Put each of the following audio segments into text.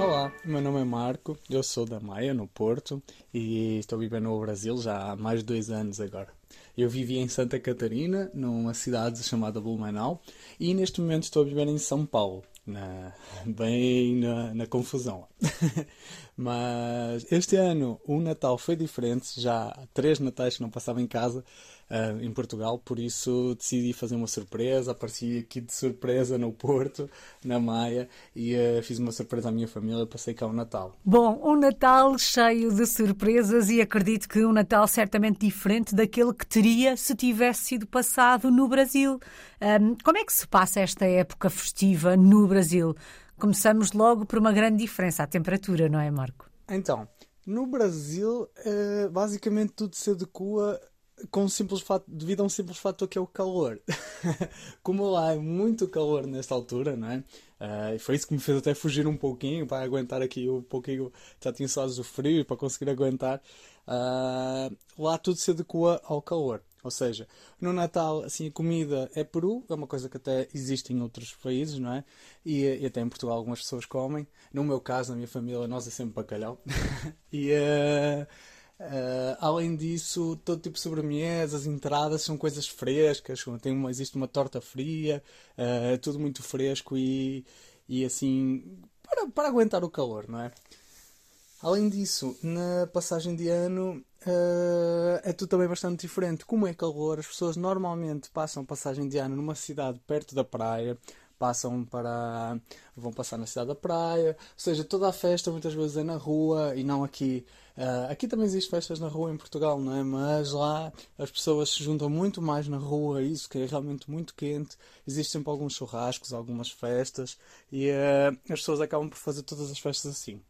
Olá, meu nome é Marco, eu sou da Maia, no Porto, e estou vivendo no Brasil já há mais de dois anos agora. Eu vivi em Santa Catarina, numa cidade chamada Blumenau, e neste momento estou a viver em São Paulo, na, bem na, na confusão. Mas este ano o Natal foi diferente, já há três Natais que não passava em casa uh, em Portugal, por isso decidi fazer uma surpresa. Apareci aqui de surpresa no Porto, na Maia, e uh, fiz uma surpresa à minha família. Passei cá o Natal. Bom, um Natal cheio de surpresas e acredito que um Natal certamente diferente daquele que teria se tivesse sido passado no Brasil. Um, como é que se passa esta época festiva no Brasil? Começamos logo por uma grande diferença, a temperatura, não é, Marco? Então, no Brasil, uh, basicamente tudo se adequa com um simples fato, devido a um simples fator que é o calor. Como lá é muito calor nesta altura, não é? Uh, foi isso que me fez até fugir um pouquinho para aguentar aqui um pouquinho. Já tinha só do frio para conseguir aguentar. Uh, lá tudo se adequa ao calor. Ou seja, no Natal, assim, a comida é peru, é uma coisa que até existe em outros países, não é? E, e até em Portugal algumas pessoas comem. No meu caso, na minha família, nós é sempre bacalhau. e uh, uh, além disso, todo tipo de sobremesas, entradas são coisas frescas. Tem uma, existe uma torta fria, uh, tudo muito fresco e, e assim, para, para aguentar o calor, não é? Além disso, na passagem de ano uh, é tudo também bastante diferente. Como é calor, as pessoas normalmente passam passagem de ano numa cidade perto da praia, passam para. vão passar na cidade da praia, ou seja, toda a festa muitas vezes é na rua e não aqui. Uh, aqui também existem festas na rua em Portugal, não é? Mas lá as pessoas se juntam muito mais na rua, isso que é realmente muito quente. Existem sempre alguns churrascos, algumas festas e uh, as pessoas acabam por fazer todas as festas assim.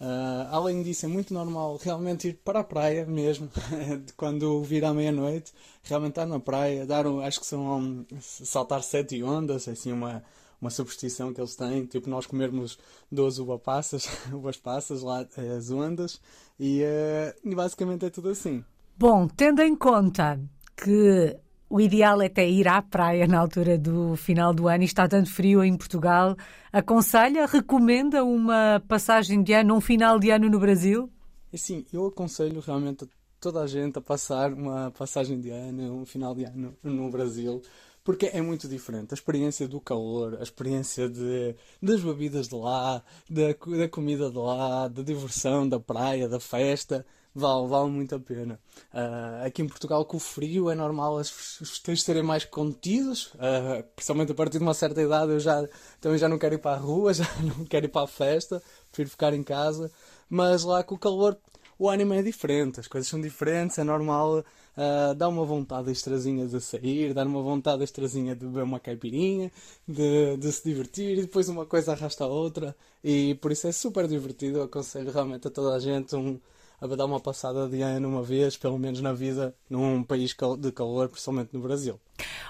Uh, além disso, é muito normal realmente ir para a praia mesmo, quando vir à meia-noite, realmente estar na praia, dar um, acho que são um, saltar sete ondas, é assim uma, uma superstição que eles têm, tipo nós comermos 12 uvas passas, uvas passas lá, as ondas, e, uh, e basicamente é tudo assim. Bom, tendo em conta que o ideal é até ir à praia na altura do final do ano e está tanto frio em Portugal. Aconselha, recomenda uma passagem de ano, um final de ano no Brasil? É sim, eu aconselho realmente toda a gente a passar uma passagem de ano, um final de ano no Brasil, porque é muito diferente. A experiência do calor, a experiência de, das bebidas de lá, da, da comida de lá, da diversão, da praia, da festa vale, vale muito a pena. Uh, aqui em Portugal, com o frio, é normal as festejos serem mais contidos, uh, principalmente a partir de uma certa idade. Eu já, também já não quero ir para a rua, já não quero ir para a festa, prefiro ficar em casa. Mas lá com o calor, o ânimo é diferente, as coisas são diferentes, é normal. Uh, dá uma vontade extrazinha de sair, dá uma vontade extrazinha de beber uma caipirinha, de, de se divertir e depois uma coisa arrasta a outra. E por isso é super divertido. Aconselho realmente a toda a gente um, a dar uma passada de ano uma vez, pelo menos na vida, num país de calor, principalmente no Brasil.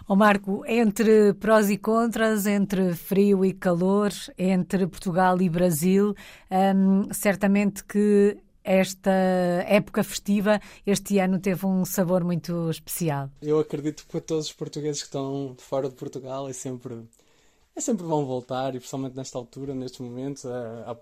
Ó oh Marco, entre prós e contras, entre frio e calor, entre Portugal e Brasil, hum, certamente que esta época festiva este ano teve um sabor muito especial. Eu acredito que para todos os portugueses que estão fora de Portugal é sempre é sempre bom voltar e principalmente nesta altura, nestes momentos, a, a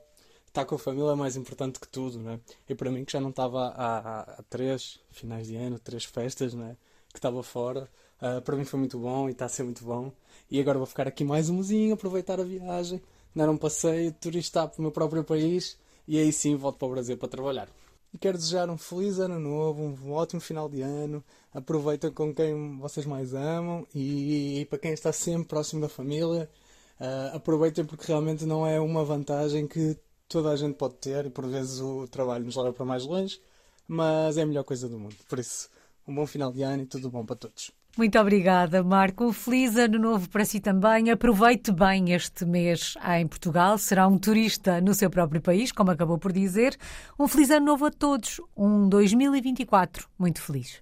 estar com a família é mais importante que tudo, né? E para mim, que já não estava há, há, três finais de ano, três festas, né? Que estava fora, uh, para mim foi muito bom e está a ser muito bom. E agora vou ficar aqui mais um aproveitar a viagem, dar um passeio, turistar para o meu próprio país e aí sim volto para o Brasil para trabalhar. E quero desejar um feliz ano novo, um ótimo final de ano. Aproveitem com quem vocês mais amam e, e para quem está sempre próximo da família, uh, aproveitem porque realmente não é uma vantagem que toda a gente pode ter e por vezes o trabalho nos leva para mais longe, mas é a melhor coisa do mundo. Por isso, um bom final de ano e tudo bom para todos. Muito obrigada, Marco. Um feliz ano novo para si também. Aproveite bem este mês em Portugal. Será um turista no seu próprio país, como acabou por dizer. Um feliz ano novo a todos. Um 2024 muito feliz.